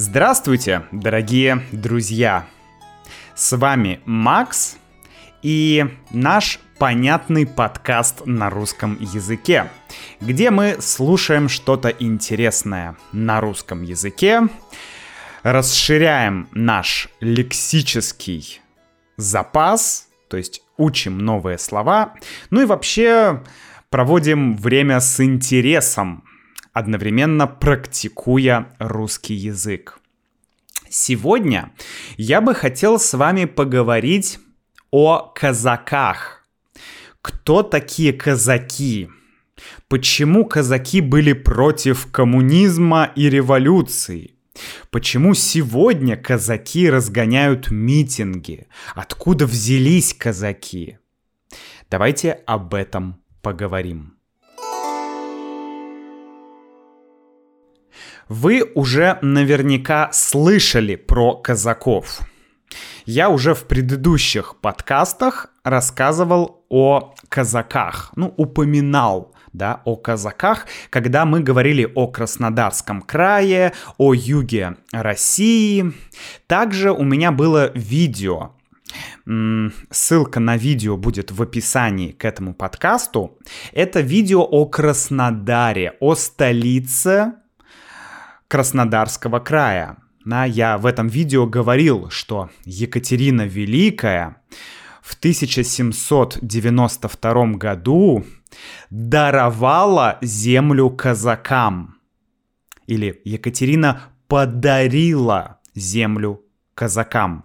Здравствуйте, дорогие друзья! С вами Макс и наш понятный подкаст на русском языке, где мы слушаем что-то интересное на русском языке, расширяем наш лексический запас, то есть учим новые слова, ну и вообще проводим время с интересом, одновременно практикуя русский язык. Сегодня я бы хотел с вами поговорить о казаках. Кто такие казаки? Почему казаки были против коммунизма и революции? Почему сегодня казаки разгоняют митинги? Откуда взялись казаки? Давайте об этом поговорим. Вы уже наверняка слышали про казаков. Я уже в предыдущих подкастах рассказывал о казаках, ну, упоминал да, о казаках, когда мы говорили о Краснодарском крае, о юге России. Также у меня было видео, Ссылка на видео будет в описании к этому подкасту. Это видео о Краснодаре, о столице Краснодарского края. Да, я в этом видео говорил, что Екатерина Великая в 1792 году даровала землю казакам. Или Екатерина подарила землю казакам.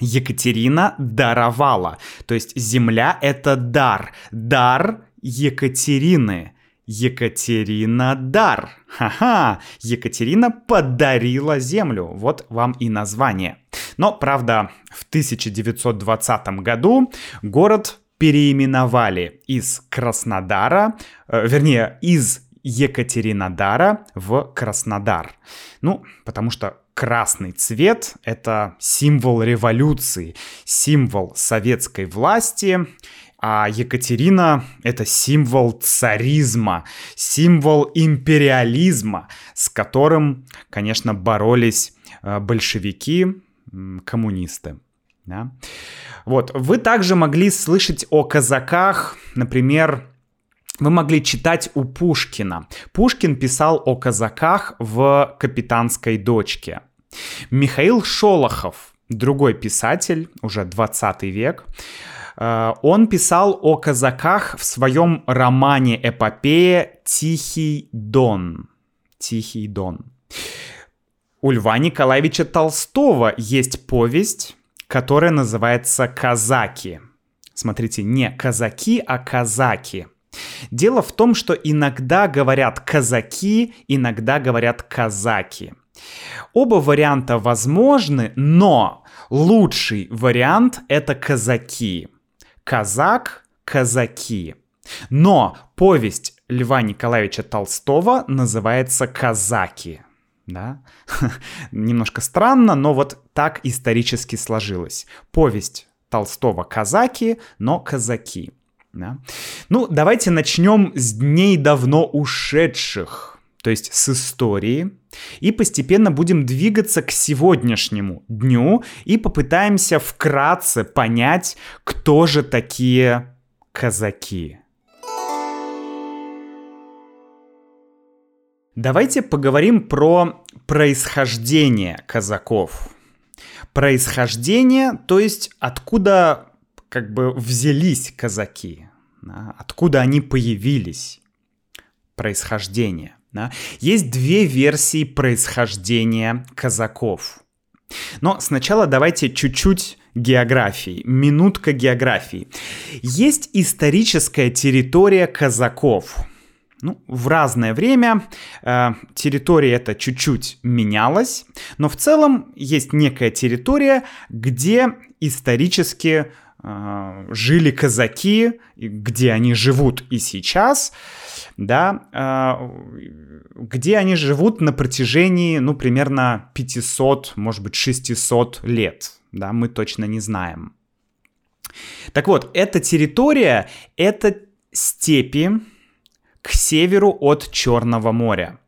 Екатерина даровала. То есть земля — это дар. Дар Екатерины. Екатерина дар. Ха-ха, Екатерина подарила землю. Вот вам и название. Но, правда, в 1920 году город переименовали из Краснодара, э, вернее, из Екатеринодара в Краснодар. Ну, потому что красный цвет — это символ революции, символ советской власти, а Екатерина — это символ царизма, символ империализма, с которым, конечно, боролись э, большевики, коммунисты. Да? Вот. Вы также могли слышать о казаках, например, вы могли читать у Пушкина. Пушкин писал о казаках в «Капитанской дочке». Михаил Шолохов, другой писатель, уже 20 век, он писал о казаках в своем романе-эпопее «Тихий Дон». «Тихий Дон». У Льва Николаевича Толстого есть повесть, которая называется «Казаки». Смотрите, не казаки, а казаки. Дело в том, что иногда говорят казаки, иногда говорят казаки. Оба варианта возможны, но лучший вариант это казаки. Казак, казаки. Но повесть Льва Николаевича Толстого называется «Казаки». Да? Немножко странно, но вот так исторически сложилось. Повесть Толстого «Казаки», но «Казаки». Да? Ну, давайте начнем с дней давно ушедших, то есть с истории, и постепенно будем двигаться к сегодняшнему дню и попытаемся вкратце понять, кто же такие казаки. Давайте поговорим про происхождение казаков. Происхождение, то есть откуда как бы взялись казаки, да, откуда они появились, происхождение. Да. Есть две версии происхождения казаков. Но сначала давайте чуть-чуть географии, минутка географии. Есть историческая территория казаков. Ну, в разное время э, территория эта чуть-чуть менялась, но в целом есть некая территория, где исторически а, жили казаки, где они живут и сейчас, да, а, где они живут на протяжении, ну, примерно 500, может быть, 600 лет, да, мы точно не знаем. Так вот, эта территория — это степи к северу от Черного моря.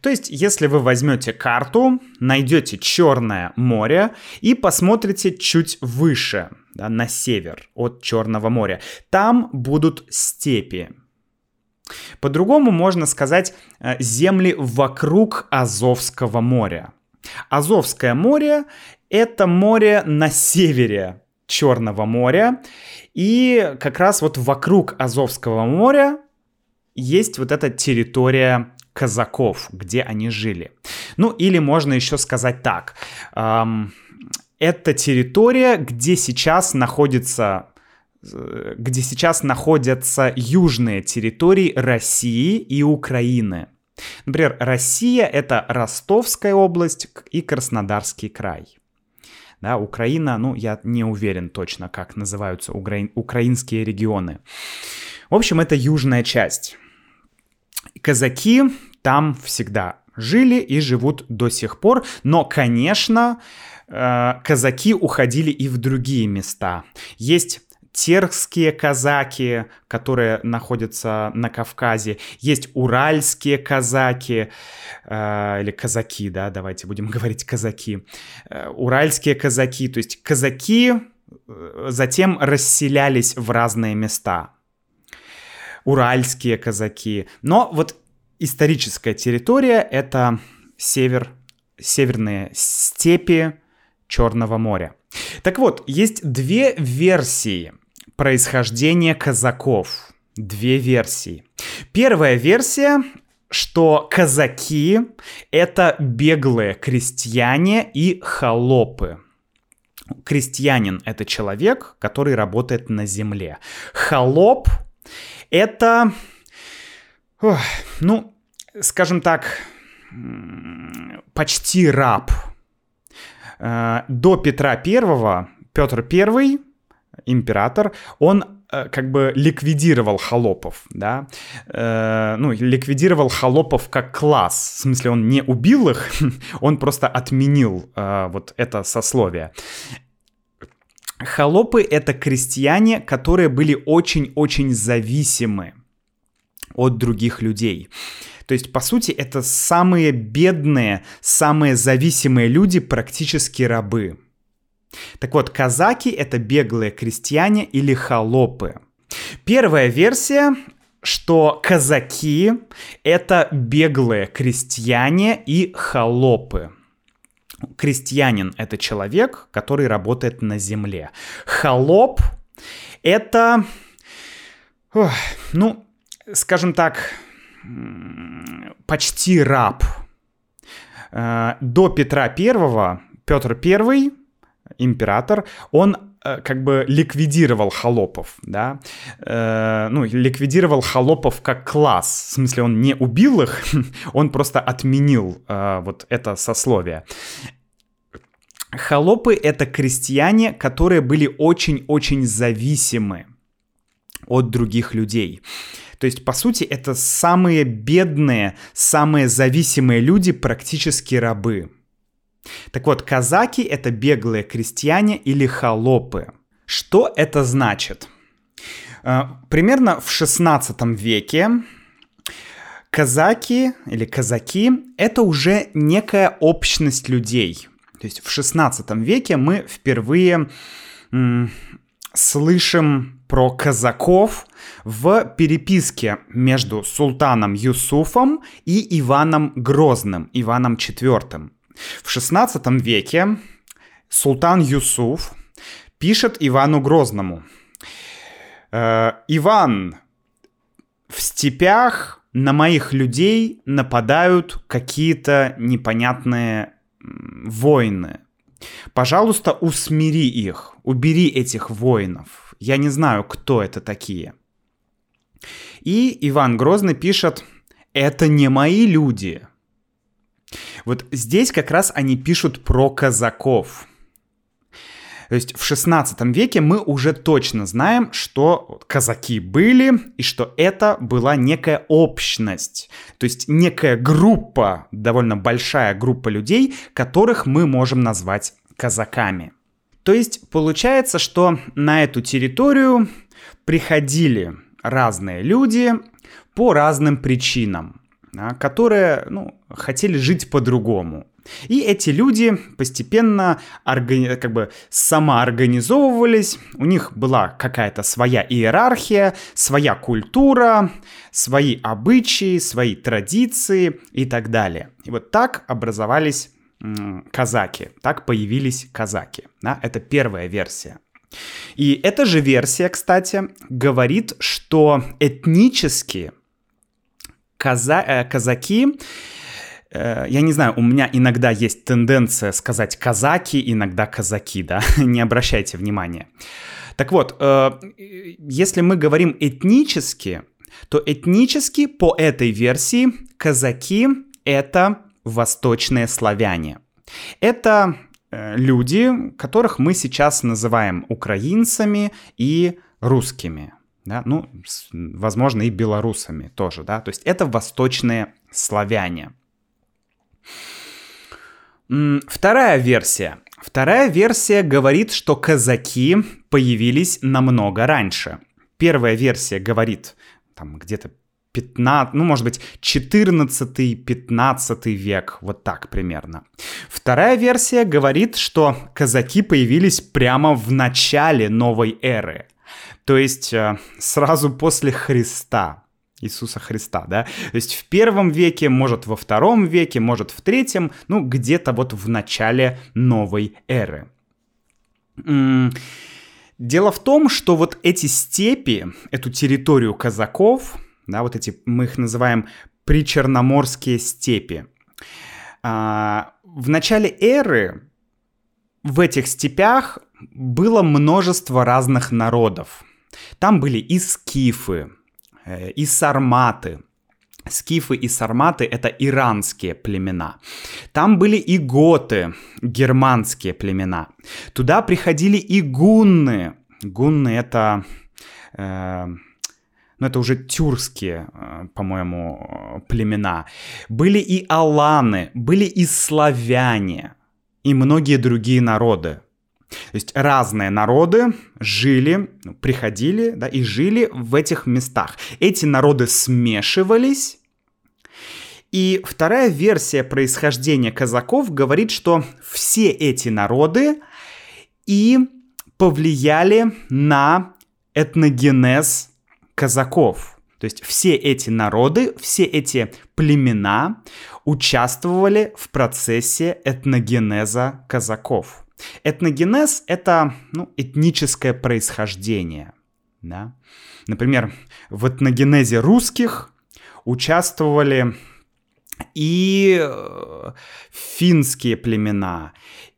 То есть, если вы возьмете карту, найдете Черное море и посмотрите чуть выше, да, на север от Черного моря, там будут степи. По-другому можно сказать э, земли вокруг Азовского моря. Азовское море — это море на севере Черного моря, и как раз вот вокруг Азовского моря есть вот эта территория казаков, где они жили. Ну или можно еще сказать так. Эм, это территория, где сейчас находится где сейчас находятся южные территории России и Украины. Например, Россия — это Ростовская область и Краснодарский край. Да, Украина, ну, я не уверен точно, как называются укра... украинские регионы. В общем, это южная часть. Казаки там всегда жили и живут до сих пор, но, конечно, э, казаки уходили и в другие места. Есть терские казаки, которые находятся на Кавказе, есть уральские казаки, э, или казаки, да, давайте будем говорить казаки, э, уральские казаки, то есть казаки э, затем расселялись в разные места. Уральские казаки. Но вот историческая территория — это север, северные степи Черного моря. Так вот, есть две версии происхождения казаков. Две версии. Первая версия что казаки — это беглые крестьяне и холопы. Крестьянин — это человек, который работает на земле. Холоп — это, ну, скажем так, почти раб. Э, до Петра Первого Петр Первый император, он э, как бы ликвидировал холопов, да, э, ну, ликвидировал холопов как класс, в смысле он не убил их, он просто отменил э, вот это сословие. Холопы — это крестьяне, которые были очень-очень зависимы от других людей. То есть, по сути, это самые бедные, самые зависимые люди, практически рабы. Так вот, казаки — это беглые крестьяне или холопы. Первая версия что казаки — это беглые крестьяне и холопы. Крестьянин — это человек, который работает на земле. Холоп — это, ну, скажем так, почти раб. Э, до Петра Первого Петр Первый император, он э, как бы ликвидировал холопов, да, э, ну, ликвидировал холопов как класс, в смысле он не убил их, он просто отменил э, вот это сословие. Холопы — это крестьяне, которые были очень-очень зависимы от других людей. То есть, по сути, это самые бедные, самые зависимые люди, практически рабы. Так вот, казаки — это беглые крестьяне или холопы. Что это значит? Э, примерно в 16 веке казаки или казаки — это уже некая общность людей. То есть в 16 веке мы впервые м, слышим про казаков в переписке между султаном Юсуфом и Иваном Грозным, Иваном IV. В 16 веке султан Юсуф пишет Ивану Грозному. «Э, Иван, в степях на моих людей нападают какие-то непонятные войны. Пожалуйста, усмири их, убери этих воинов. Я не знаю, кто это такие. И Иван Грозный пишет, это не мои люди, вот здесь как раз они пишут про казаков. То есть в 16 веке мы уже точно знаем, что казаки были и что это была некая общность, то есть некая группа, довольно большая группа людей, которых мы можем назвать казаками. То есть получается, что на эту территорию приходили разные люди по разным причинам. А, которые ну, хотели жить по-другому. И эти люди постепенно органи- как бы самоорганизовывались, у них была какая-то своя иерархия, своя культура, свои обычаи, свои традиции и так далее. И вот так образовались м- казаки, так появились казаки. Да? Это первая версия. И эта же версия, кстати, говорит, что этнически каза- э, казаки Э, я не знаю, у меня иногда есть тенденция сказать казаки, иногда казаки, да, не обращайте внимания. Так вот, э, если мы говорим этнически, то этнически по этой версии казаки — это восточные славяне. Это люди, которых мы сейчас называем украинцами и русскими. Да? Ну, возможно, и белорусами тоже, да, то есть это восточные славяне. Вторая версия. Вторая версия говорит, что казаки появились намного раньше. Первая версия говорит, там где-то 15, ну, может быть, 14-15 век, вот так примерно. Вторая версия говорит, что казаки появились прямо в начале новой эры, то есть э, сразу после Христа. Иисуса Христа, да? То есть в первом веке, может во втором веке, может в третьем, ну где-то вот в начале новой эры. Дело в том, что вот эти степи, эту территорию казаков, да, вот эти, мы их называем причерноморские степи, а, в начале эры в этих степях было множество разных народов. Там были и скифы, Э, и сарматы. Скифы и сарматы — это иранские племена. Там были и готы, германские племена. Туда приходили и гунны. Гунны — это... Э, ну, это уже тюркские, э, по-моему, племена. Были и аланы, были и славяне, и многие другие народы. То есть разные народы жили, ну, приходили да, и жили в этих местах. Эти народы смешивались. И вторая версия происхождения казаков говорит, что все эти народы и повлияли на этногенез казаков. То есть все эти народы, все эти племена участвовали в процессе этногенеза казаков. Этногенез — это ну, этническое происхождение. Да? Например, в этногенезе русских участвовали и э, финские племена,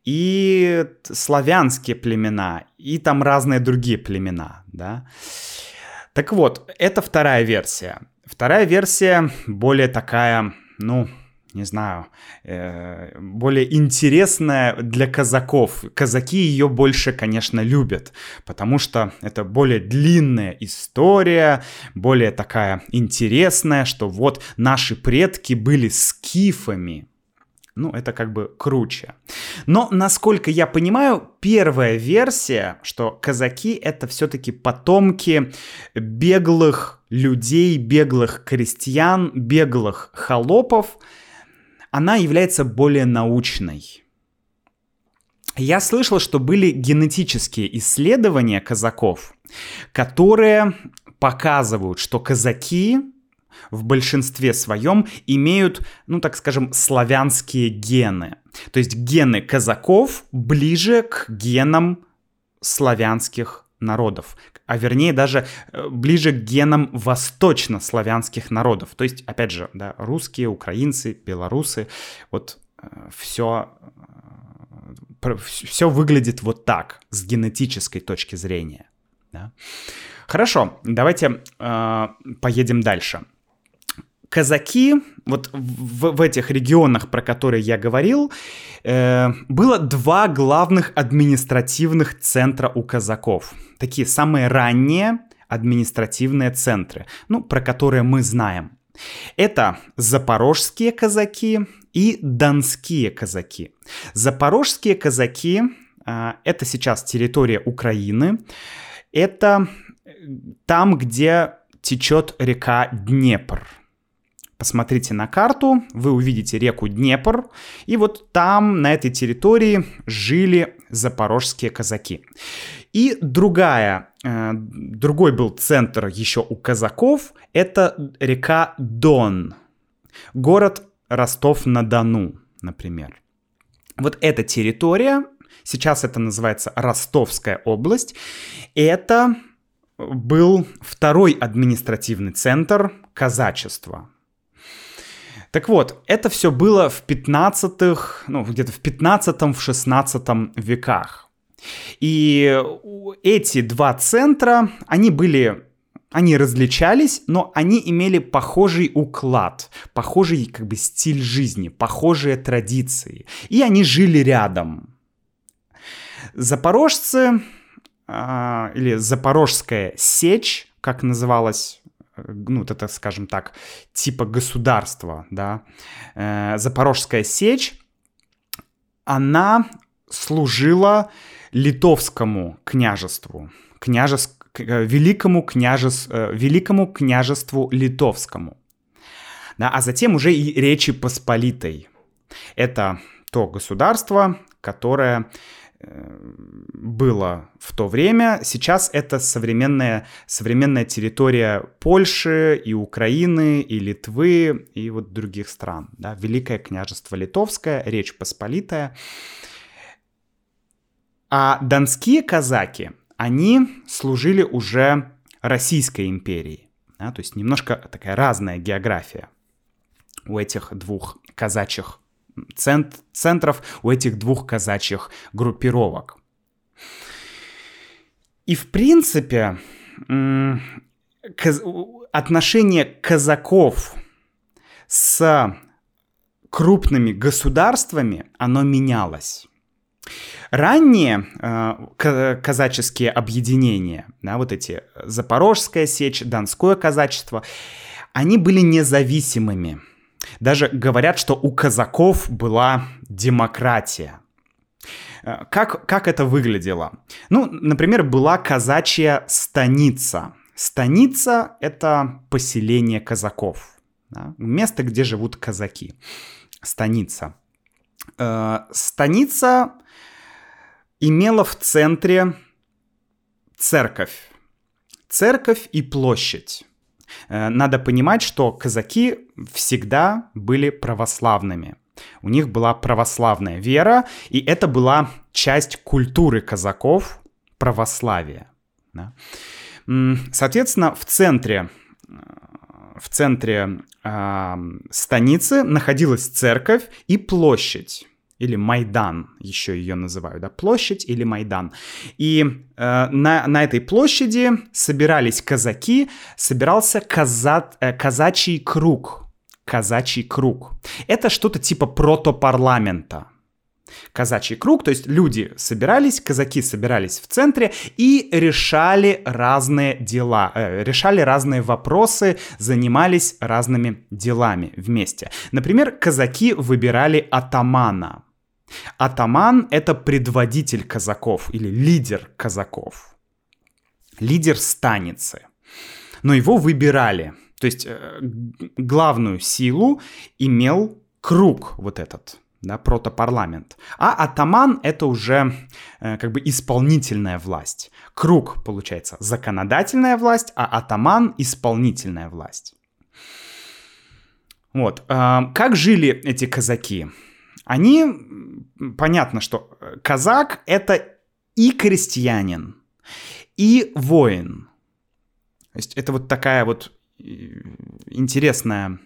и славянские племена, и там разные другие племена, да. Так вот, это вторая версия. Вторая версия более такая, ну, не знаю, э, более интересная для казаков. Казаки ее больше, конечно, любят, потому что это более длинная история, более такая интересная, что вот наши предки были скифами. Ну, это как бы круче. Но, насколько я понимаю, первая версия, что казаки — это все-таки потомки беглых людей, беглых крестьян, беглых холопов — она является более научной. Я слышал, что были генетические исследования казаков, которые показывают, что казаки в большинстве своем имеют, ну так скажем, славянские гены. То есть гены казаков ближе к генам славянских народов, а вернее даже э, ближе к генам восточнославянских народов. То есть, опять же, да, русские, украинцы, белорусы, вот все, э, все выглядит вот так с генетической точки зрения. Да? Хорошо, давайте э, поедем дальше казаки, вот в, в этих регионах, про которые я говорил, э, было два главных административных центра у казаков. Такие самые ранние административные центры, ну, про которые мы знаем. Это запорожские казаки и донские казаки. Запорожские казаки э, это сейчас территория Украины. Это там, где течет река Днепр Посмотрите на карту, вы увидите реку Днепр, и вот там, на этой территории, жили запорожские казаки. И другая, э, другой был центр еще у казаков, это река Дон, город Ростов-на-Дону, например. Вот эта территория, сейчас это называется Ростовская область, это был второй административный центр казачества. Так вот, это все было в 15-х, ну, где-то в 15-м, в 16 веках. И эти два центра, они были они различались, но они имели похожий уклад, похожий как бы стиль жизни, похожие традиции. И они жили рядом. Запорожцы э, или Запорожская сечь, как называлась ну, вот это, скажем так, типа государства, да, э, Запорожская сечь, она служила литовскому княжеству, княжес, э, великому, княжес, э, великому княжеству литовскому. Да, а затем уже и Речи Посполитой. Это то государство, которое было в то время. Сейчас это современная, современная территория Польши и Украины, и Литвы, и вот других стран. Да? Великое княжество Литовское, Речь Посполитая. А донские казаки, они служили уже Российской империи. Да? То есть немножко такая разная география у этих двух казачьих цент, центров у этих двух казачьих группировок. И в принципе отношение казаков с крупными государствами, оно менялось. Ранние э, казаческие объединения, да, вот эти Запорожская сечь, Донское казачество, они были независимыми. Даже говорят, что у казаков была демократия. Э, как, как это выглядело? Ну, например, была казачья станица. Станица — это поселение казаков. Да? Место, где живут казаки. Станица. Э, станица имела в центре церковь. Церковь и площадь. Э, надо понимать, что казаки всегда были православными. У них была православная вера, и это была часть культуры казаков, православия. Да? Соответственно, в центре, э, в центре э, станицы находилась церковь и площадь или Майдан, еще ее называют, да, площадь или Майдан. И э, на, на этой площади собирались казаки, собирался каза, э, казачий круг. Казачий круг. Это что-то типа протопарламента. Казачий круг, то есть люди собирались, казаки собирались в центре и решали разные дела, э, решали разные вопросы, занимались разными делами вместе. Например, казаки выбирали атамана. Атаман — это предводитель казаков или лидер казаков. Лидер станицы. Но его выбирали. То есть э, главную силу имел круг вот этот, да, протопарламент. А атаман — это уже э, как бы исполнительная власть. Круг, получается, законодательная власть, а атаман — исполнительная власть. Вот. Э, как жили эти казаки? Они, понятно, что э, казак — это и крестьянин, и воин. То есть это вот такая вот э, интересная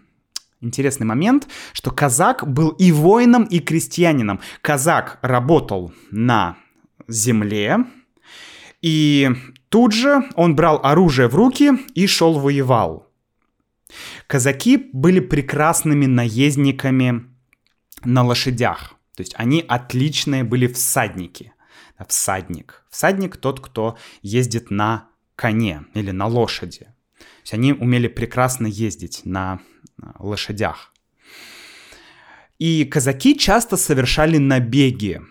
интересный момент, что казак был и воином, и крестьянином. Казак работал на земле, и тут же он брал оружие в руки и шел воевал. Казаки были прекрасными наездниками на лошадях. То есть они отличные были всадники. Всадник. Всадник тот, кто ездит на коне или на лошади. То есть они умели прекрасно ездить на лошадях. И казаки часто совершали набеги.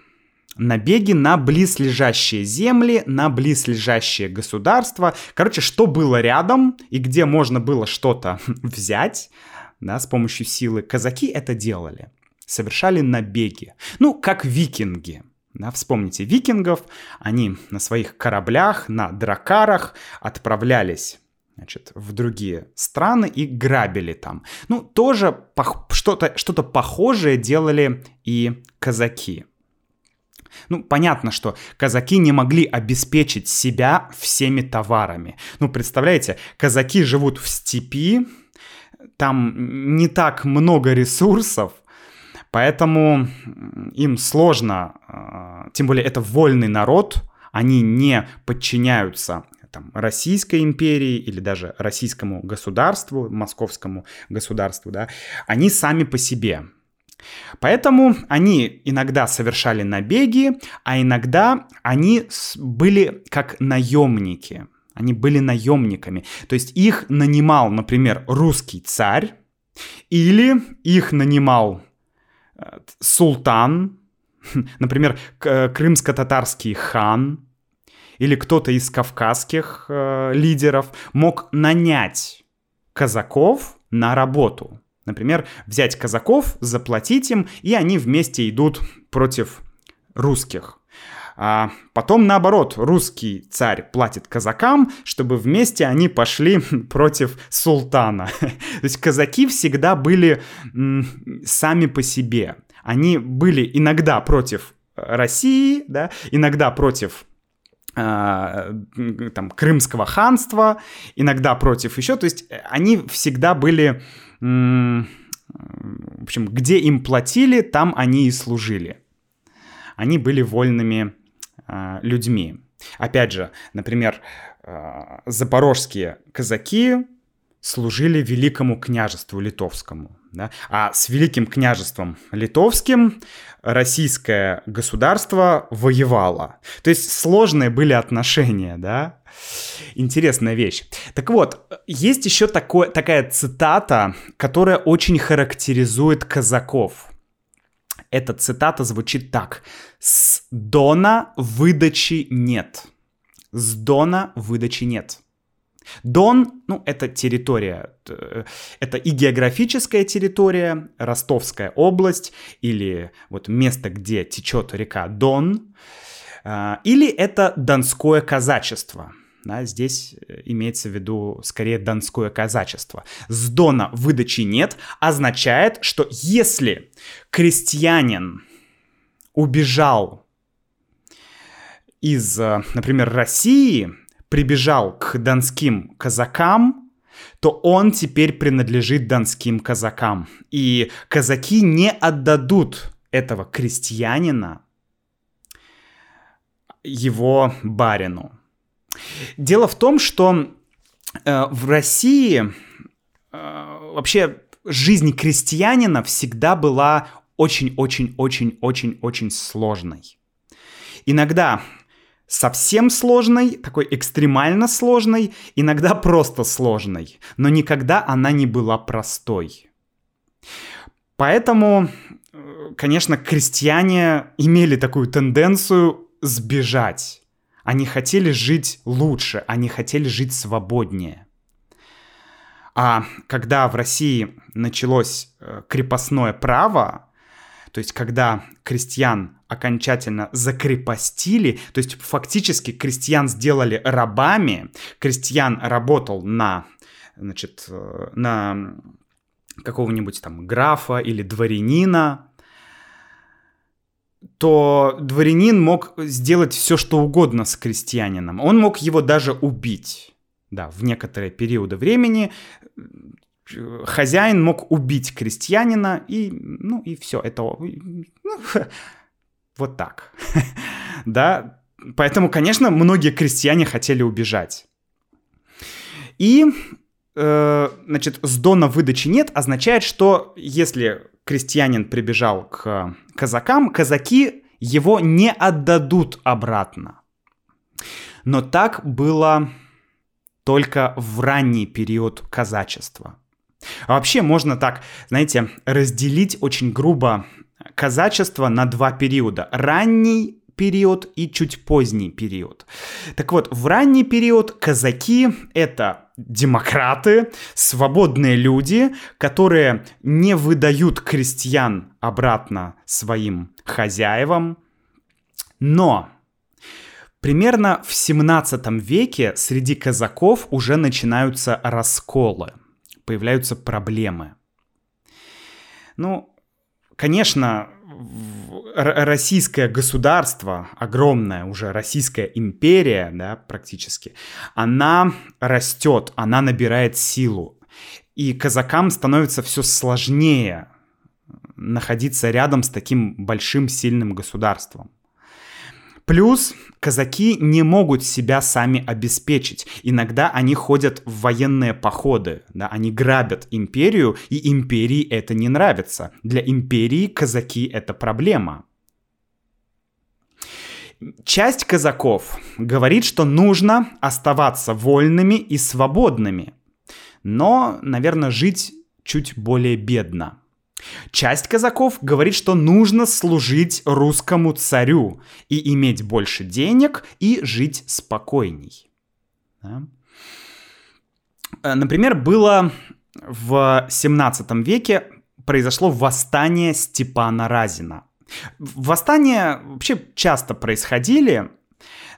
Набеги на близлежащие земли, на близлежащие государства. Короче, что было рядом и где можно было что-то взять, да, с помощью силы, казаки это делали. Совершали набеги. Ну, как викинги. Да, вспомните викингов, они на своих кораблях, на дракарах отправлялись значит, в другие страны и грабили там. Ну, тоже что-то что похожее делали и казаки. Ну, понятно, что казаки не могли обеспечить себя всеми товарами. Ну, представляете, казаки живут в степи, там не так много ресурсов, поэтому им сложно, а, тем более это вольный народ, они не подчиняются там, Российской империи или даже российскому государству, московскому государству, да, они сами по себе. Поэтому они иногда совершали набеги, а иногда они были как наемники. Они были наемниками. То есть их нанимал, например, русский царь, или их нанимал султан, например, крымско-татарский хан, или кто-то из кавказских э, лидеров мог нанять казаков на работу. Например, взять казаков, заплатить им, и они вместе идут против русских. А потом, наоборот, русский царь платит казакам, чтобы вместе они пошли против султана. То есть казаки всегда были сами по себе. Они были иногда против России, да, иногда против а, там, Крымского ханства, иногда против еще. То есть они всегда были в общем, где им платили, там они и служили. Они были вольными э, людьми. Опять же, например, э, запорожские казаки служили великому княжеству литовскому. Да? А с великим княжеством литовским российское государство воевало. То есть сложные были отношения, да? Интересная вещь. Так вот, есть еще такое, такая цитата, которая очень характеризует казаков. Эта цитата звучит так. «С Дона выдачи нет». «С Дона выдачи нет». Дон, ну, это территория, это и географическая территория, Ростовская область, или вот место, где течет река Дон, а, или это Донское казачество. Да, здесь э, имеется в виду скорее донское казачество. С Дона выдачи нет означает, что если крестьянин убежал из, э, например, России, прибежал к донским казакам, то он теперь принадлежит донским казакам. И казаки не отдадут этого крестьянина его барину. Дело в том, что э, в России э, вообще жизнь крестьянина всегда была очень-очень-очень-очень-очень сложной. Иногда совсем сложной, такой экстремально сложной, иногда просто сложной, но никогда она не была простой. Поэтому, э, конечно, крестьяне имели такую тенденцию сбежать. Они хотели жить лучше, они хотели жить свободнее. А когда в России началось э, крепостное право, то есть когда крестьян окончательно закрепостили, то есть фактически крестьян сделали рабами, крестьян работал на, значит, э, на какого-нибудь там графа или дворянина, то дворянин мог сделать все, что угодно с крестьянином. Он мог его даже убить. Да, в некоторые периоды времени хозяин мог убить крестьянина, и, ну, и все. Это ну, вот так. да, поэтому, конечно, многие крестьяне хотели убежать. И, э, значит, с дона выдачи нет означает, что если крестьянин прибежал к казакам, казаки его не отдадут обратно. Но так было только в ранний период казачества. А вообще можно так, знаете, разделить очень грубо казачество на два периода. Ранний период и чуть поздний период. Так вот, в ранний период казаки — это демократы, свободные люди, которые не выдают крестьян обратно своим хозяевам. Но примерно в 17 веке среди казаков уже начинаются расколы, появляются проблемы. Ну, конечно, российское государство, огромная уже российская империя, да, практически, она растет, она набирает силу. И казакам становится все сложнее находиться рядом с таким большим сильным государством. Плюс казаки не могут себя сами обеспечить. Иногда они ходят в военные походы, да, они грабят империю, и империи это не нравится. Для империи казаки это проблема. Часть казаков говорит, что нужно оставаться вольными и свободными, но, наверное, жить чуть более бедно. Часть казаков говорит, что нужно служить русскому царю и иметь больше денег и жить спокойней. Да? Э, например, было в 17 веке произошло восстание Степана Разина. Восстания вообще часто происходили,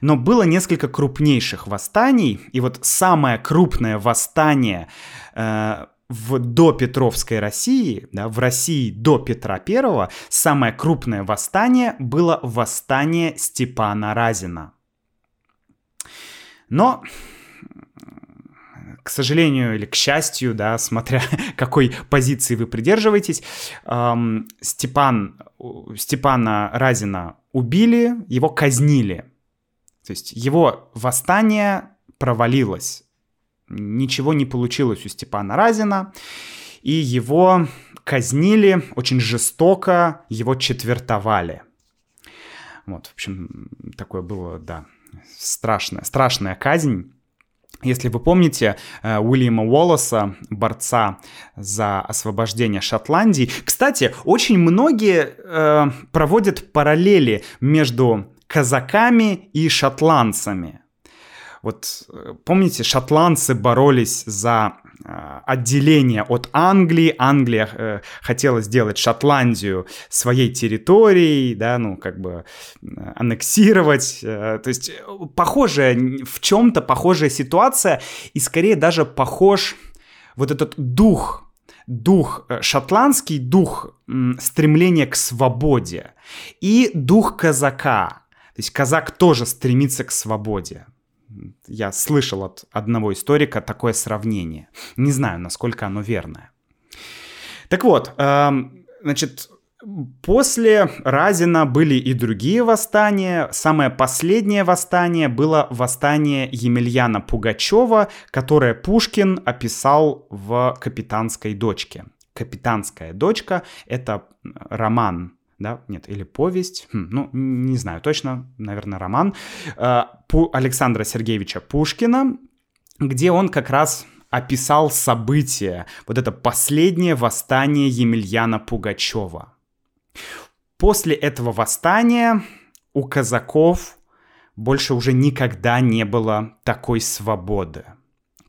но было несколько крупнейших восстаний, и вот самое крупное восстание э, в допетровской России, да, в России до Петра I, самое крупное восстание было восстание Степана Разина. Но, к сожалению или к счастью, да, смотря какой позиции вы придерживаетесь, эм, Степан, Степана Разина убили, его казнили. То есть его восстание провалилось ничего не получилось у Степана Разина, и его казнили очень жестоко, его четвертовали. Вот, в общем, такое было, да, страшная, страшная казнь. Если вы помните э, Уильяма Уоллеса, борца за освобождение Шотландии, кстати, очень многие э, проводят параллели между казаками и шотландцами. Вот э, помните, шотландцы боролись за э, отделение от Англии. Англия э, хотела сделать Шотландию своей территорией, да, ну, как бы э, аннексировать. Э, то есть похожая, в чем-то похожая ситуация, и скорее даже похож вот этот дух дух шотландский, дух стремления к свободе и дух казака. То есть казак тоже стремится к свободе. Я слышал от одного историка такое сравнение. Не знаю, насколько оно верное. Так вот, эм, значит, После Разина были и другие восстания. Самое последнее восстание было восстание Емельяна Пугачева, которое Пушкин описал в «Капитанской дочке». «Капитанская дочка» — это роман да, нет, или повесть, хм, ну, не знаю точно, наверное, роман э, Пу- Александра Сергеевича Пушкина, где он как раз описал события, вот это последнее восстание Емельяна Пугачева. После этого восстания у казаков больше уже никогда не было такой свободы,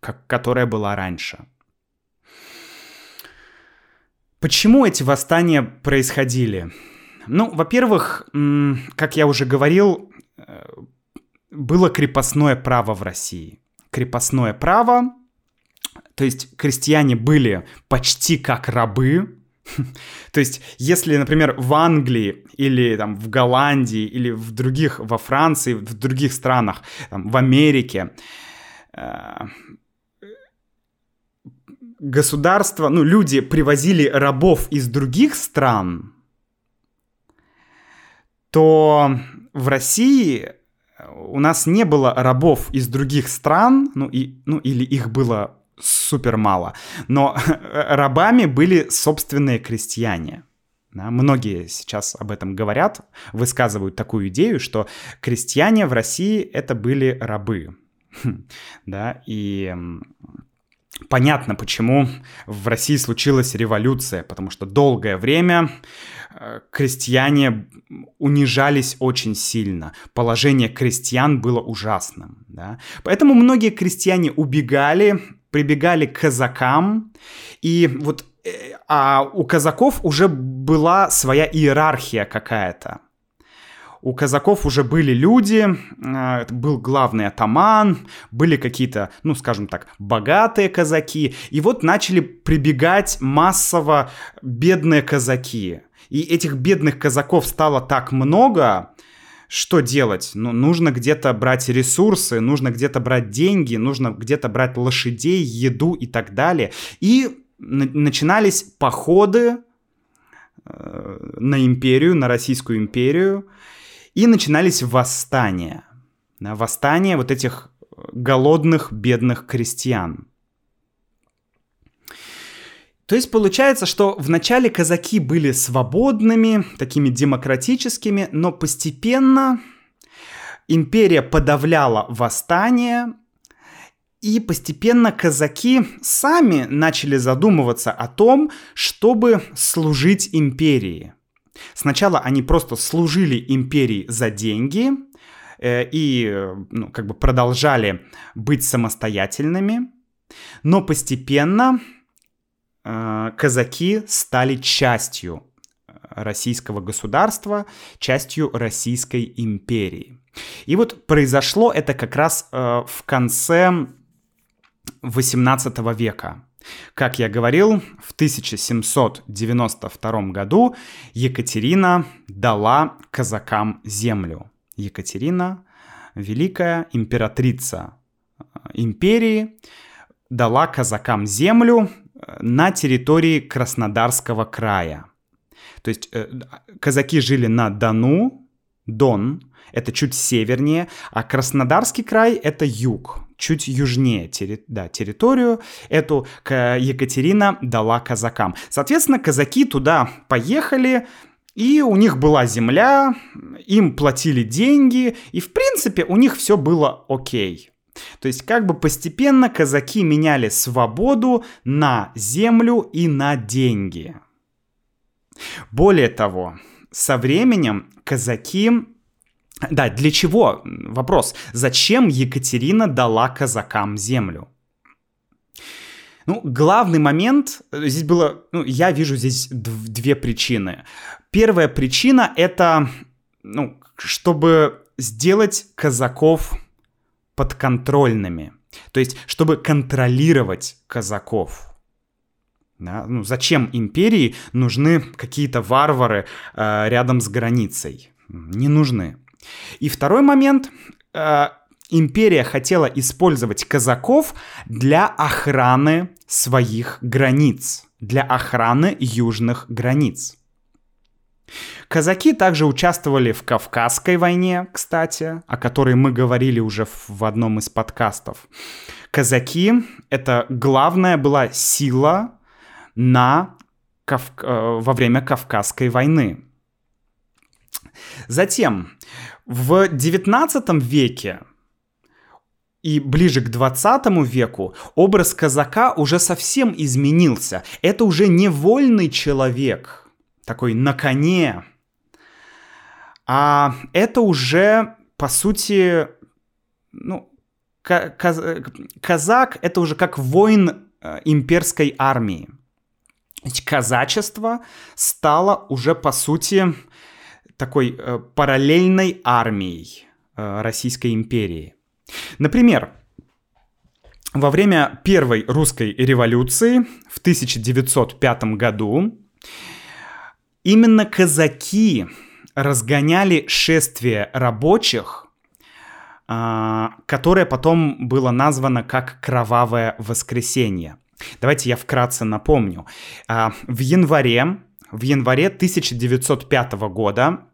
как, которая была раньше. Почему эти восстания происходили? Ну, во-первых, как я уже говорил, э, было крепостное право в России. Крепостное право, то есть крестьяне были почти как рабы, то есть, если, например, в Англии или там в Голландии или в других, во Франции, в других странах, там, в Америке, э, государство, ну, люди привозили рабов из других стран, то в России у нас не было рабов из других стран, ну, и, ну или их было супер мало, но рабами были собственные крестьяне. Да, многие сейчас об этом говорят, высказывают такую идею, что крестьяне в России это были рабы. Да, и понятно, почему в России случилась революция, потому что долгое время э, крестьяне унижались очень сильно, положение крестьян было ужасным. Да? Поэтому многие крестьяне убегали, прибегали к казакам, и вот э, а у казаков уже была своя иерархия какая-то у казаков уже были люди, а, был главный атаман, были какие-то, ну, скажем так, богатые казаки, и вот начали прибегать массово бедные казаки. И этих бедных казаков стало так много, что делать? Ну, нужно где-то брать ресурсы, нужно где-то брать деньги, нужно где-то брать лошадей, еду и так далее. И начинались походы э, на империю, на Российскую империю, и начинались восстания. Восстания вот этих голодных, бедных крестьян. То есть получается, что вначале казаки были свободными, такими демократическими, но постепенно империя подавляла восстание, и постепенно казаки сами начали задумываться о том, чтобы служить империи. Сначала они просто служили империи за деньги э, и ну, как бы продолжали быть самостоятельными, но постепенно казаки стали частью российского государства, частью Российской империи. И вот произошло это как раз э, в конце 18 века. Как я говорил, в 1792 году Екатерина дала казакам землю. Екатерина, великая императрица э, империи, дала казакам землю э, на территории Краснодарского края. То есть э, казаки жили на Дону, Дон, это чуть севернее, а Краснодарский край это юг, чуть южнее терри, да, территорию эту Екатерина дала казакам. Соответственно, казаки туда поехали, и у них была земля, им платили деньги, и в принципе у них все было окей. То есть как бы постепенно казаки меняли свободу на землю и на деньги. Более того, со временем казаки да, для чего? Вопрос. Зачем Екатерина дала казакам землю? Ну, главный момент, здесь было, ну, я вижу здесь две причины. Первая причина это, ну, чтобы сделать казаков подконтрольными. То есть, чтобы контролировать казаков. Да? Ну, зачем империи нужны какие-то варвары э, рядом с границей? Не нужны. И второй момент. Э, империя хотела использовать казаков для охраны своих границ, для охраны южных границ. Казаки также участвовали в Кавказской войне, кстати, о которой мы говорили уже в одном из подкастов. Казаки — это главная была сила на Кав... Э, во время Кавказской войны. Затем в XIX веке и ближе к 20 веку образ казака уже совсем изменился. Это уже не вольный человек, такой на коне, а это уже, по сути, ну, казак это уже как воин э, имперской армии. Казачество стало уже, по сути, такой э, параллельной армией э, Российской империи. Например, во время Первой русской революции в 1905 году именно казаки разгоняли шествие рабочих, э, которое потом было названо как «Кровавое воскресенье». Давайте я вкратце напомню. Э, в январе в январе 1905 года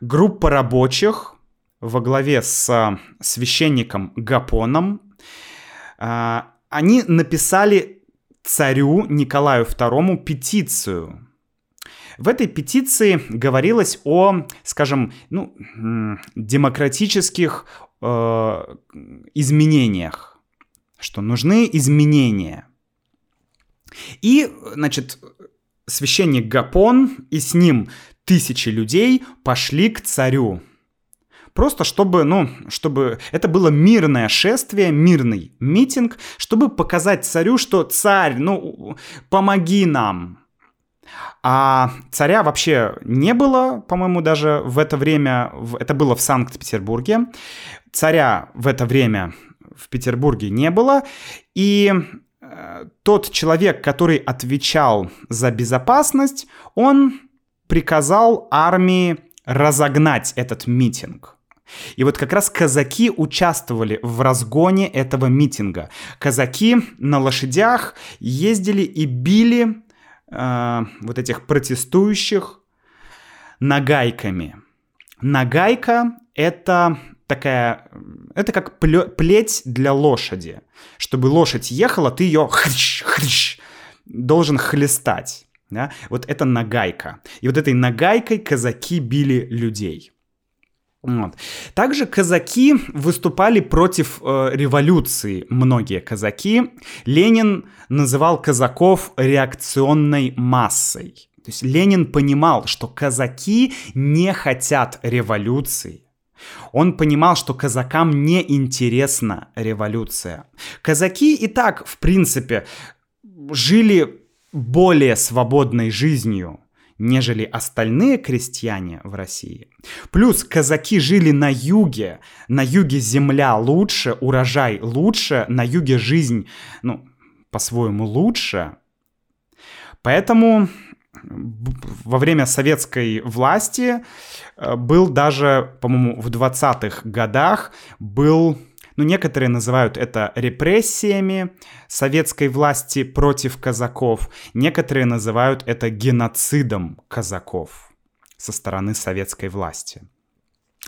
группа рабочих во главе с а, священником Гапоном, а, они написали царю Николаю II петицию. В этой петиции говорилось о, скажем, ну, демократических э, изменениях, что нужны изменения – И, значит, священник Гапон и с ним тысячи людей пошли к царю. Просто чтобы, ну, чтобы это было мирное шествие, мирный митинг, чтобы показать царю, что царь, ну, помоги нам. А царя вообще не было, по-моему, даже в это время, это было в Санкт-Петербурге. Царя в это время в Петербурге не было, и э, тот человек, который отвечал за безопасность, он приказал армии разогнать этот митинг. И вот как раз казаки участвовали в разгоне этого митинга. Казаки на лошадях ездили и били э, вот этих протестующих нагайками. Нагайка — это такая, это как плеть для лошади. Чтобы лошадь ехала, ты ее хрщ, хрщ, должен хлестать. Да? Вот это нагайка. И вот этой нагайкой казаки били людей. Вот. Также казаки выступали против э, революции. Многие казаки. Ленин называл казаков реакционной массой. То есть Ленин понимал, что казаки не хотят революции. Он понимал, что казакам не интересна революция. Казаки и так, в принципе, жили более свободной жизнью, нежели остальные крестьяне в России. Плюс казаки жили на юге. На юге земля лучше, урожай лучше, на юге жизнь, ну, по-своему лучше. Поэтому во время советской власти э, был даже, по-моему, в 20-х годах был ну, некоторые называют это репрессиями советской власти против казаков, некоторые называют это геноцидом казаков со стороны советской власти.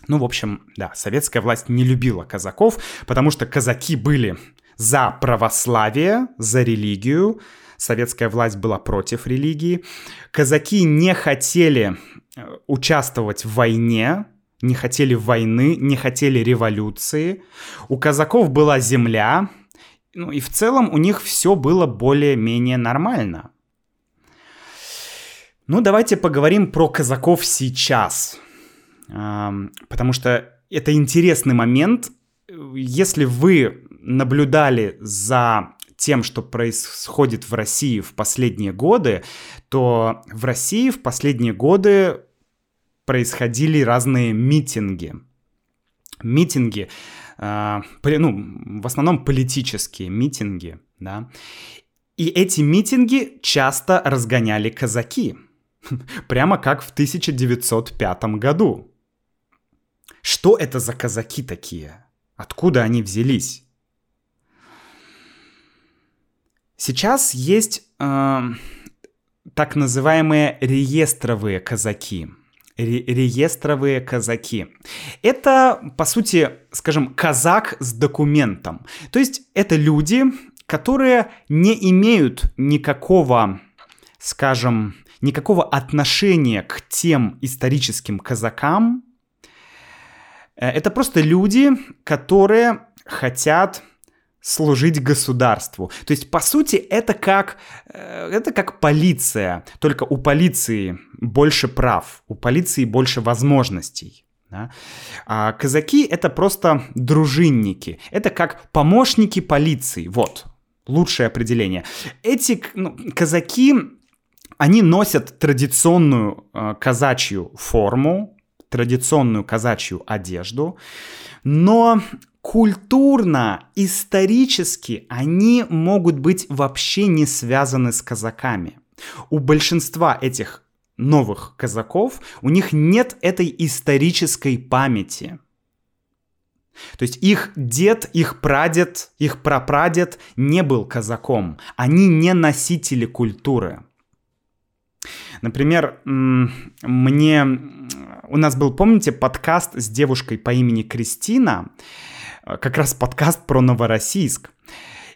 Ну, в общем, да, советская власть не любила казаков, потому что казаки были за православие, за религию, советская власть была против религии. Казаки не хотели э, участвовать в войне, не хотели войны, не хотели революции. У казаков была земля, ну и в целом у них все было более-менее нормально. Ну, давайте поговорим про казаков сейчас. Потому что это интересный момент. Если вы наблюдали за тем, что происходит в России в последние годы, то в России в последние годы происходили разные митинги. Митинги, э, ну, в основном политические митинги, да. И эти митинги часто разгоняли казаки. Прямо как в 1905 году. Что это за казаки такие? Откуда они взялись? Сейчас есть э, так называемые реестровые казаки – ре- реестровые казаки. Это, по сути, скажем, казак с документом. То есть это люди, которые не имеют никакого, скажем, никакого отношения к тем историческим казакам. Э, это просто люди, которые хотят служить государству. То есть, по сути, это как, э, это как полиция, только у полиции больше прав, у полиции больше возможностей. Да? А казаки это просто дружинники, это как помощники полиции, вот, лучшее определение. Эти ну, казаки, они носят традиционную э, казачью форму, традиционную казачью одежду, но культурно, исторически они могут быть вообще не связаны с казаками. У большинства этих новых казаков у них нет этой исторической памяти. То есть их дед, их прадед, их прапрадед не был казаком. Они не носители культуры. Например, мне... У нас был, помните, подкаст с девушкой по имени Кристина, как раз подкаст про Новороссийск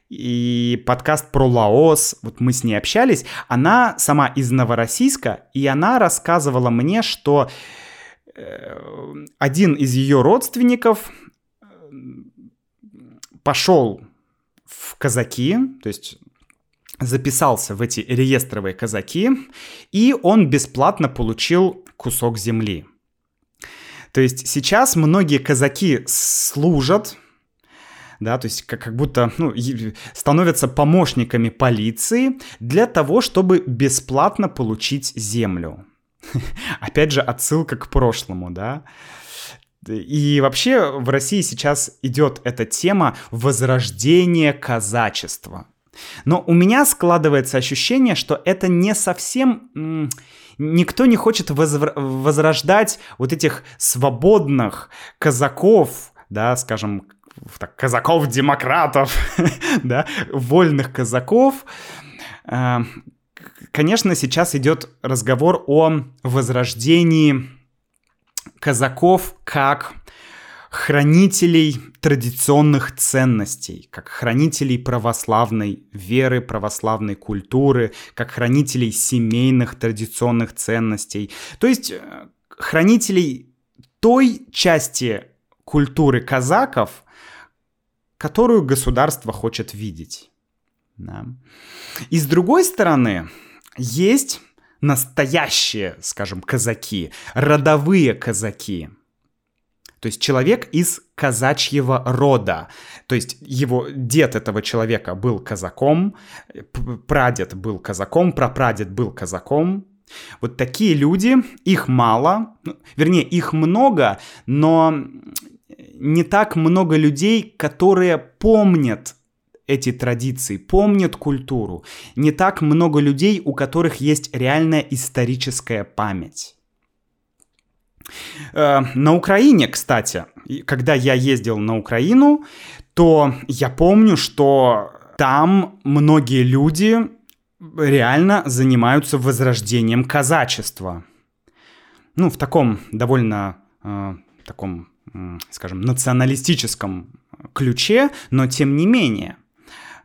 и подкаст про Лаос, вот мы с ней общались, она сама из Новороссийска, и она рассказывала мне, что э, один из ее родственников э, пошел в казаки, то есть записался в эти реестровые казаки, и он бесплатно получил кусок земли. То есть сейчас многие казаки служат, да, то есть как, как будто ну, становятся помощниками полиции для того, чтобы бесплатно получить землю. Опять же, отсылка к прошлому, да. И вообще в России сейчас идет эта тема возрождения казачества. Но у меня складывается ощущение, что это не совсем... Никто не хочет возр... возрождать вот этих свободных казаков, да, скажем, так, казаков-демократов, да, вольных казаков. Э, конечно, сейчас идет разговор о возрождении казаков как хранителей традиционных ценностей, как хранителей православной веры, православной культуры, как хранителей семейных традиционных ценностей. То есть э, хранителей той части культуры казаков, которую государство хочет видеть. Да. И с другой стороны, есть настоящие, скажем, казаки, родовые казаки. То есть человек из казачьего рода. То есть его дед этого человека был казаком, прадед был казаком, прапрадед был казаком. Вот такие люди, их мало, ну, вернее, их много, но не так много людей, которые помнят эти традиции, помнят культуру. Не так много людей, у которых есть реальная историческая память. Э, на Украине, кстати, когда я ездил на Украину, то я помню, что там многие люди реально занимаются возрождением казачества. Ну, в таком довольно э, таком, э, скажем, националистическом ключе, но тем не менее –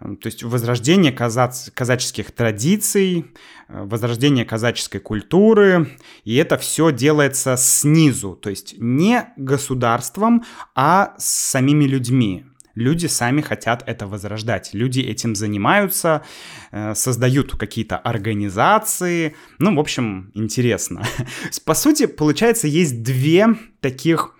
то есть возрождение казац... казаческих традиций, э, возрождение казаческой культуры, и это все делается снизу, то есть не государством, а самими людьми. Люди сами хотят это возрождать. Люди этим занимаются, э, создают какие-то организации. Ну, в общем, интересно. По сути, получается, есть две таких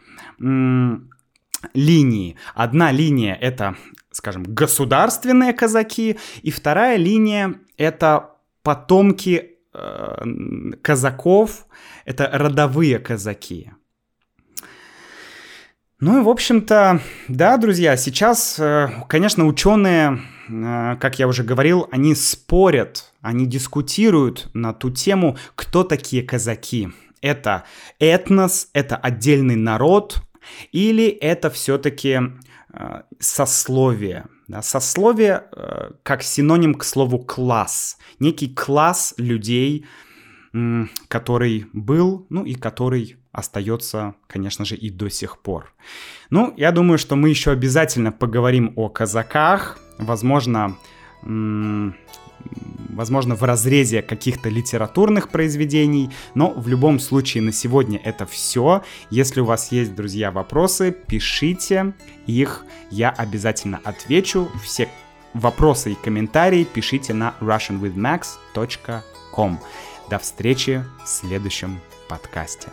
линии. Одна линия это скажем, государственные казаки, и вторая линия — это потомки э, казаков, это родовые казаки. Ну и, в общем-то, да, друзья, сейчас, э, конечно, ученые, э, как я уже говорил, они спорят, они дискутируют на ту тему, кто такие казаки. Это этнос, это отдельный народ, или это все-таки Э, сословие. Да? Сословие э, как синоним к слову класс. Некий класс людей, который был, ну и который остается, конечно же, и до сих пор. Ну, я думаю, что мы еще обязательно поговорим о казаках. Возможно, возможно, в разрезе каких-то литературных произведений, но в любом случае на сегодня это все. Если у вас есть, друзья, вопросы, пишите их, я обязательно отвечу. Все вопросы и комментарии пишите на russianwithmax.com. До встречи в следующем подкасте.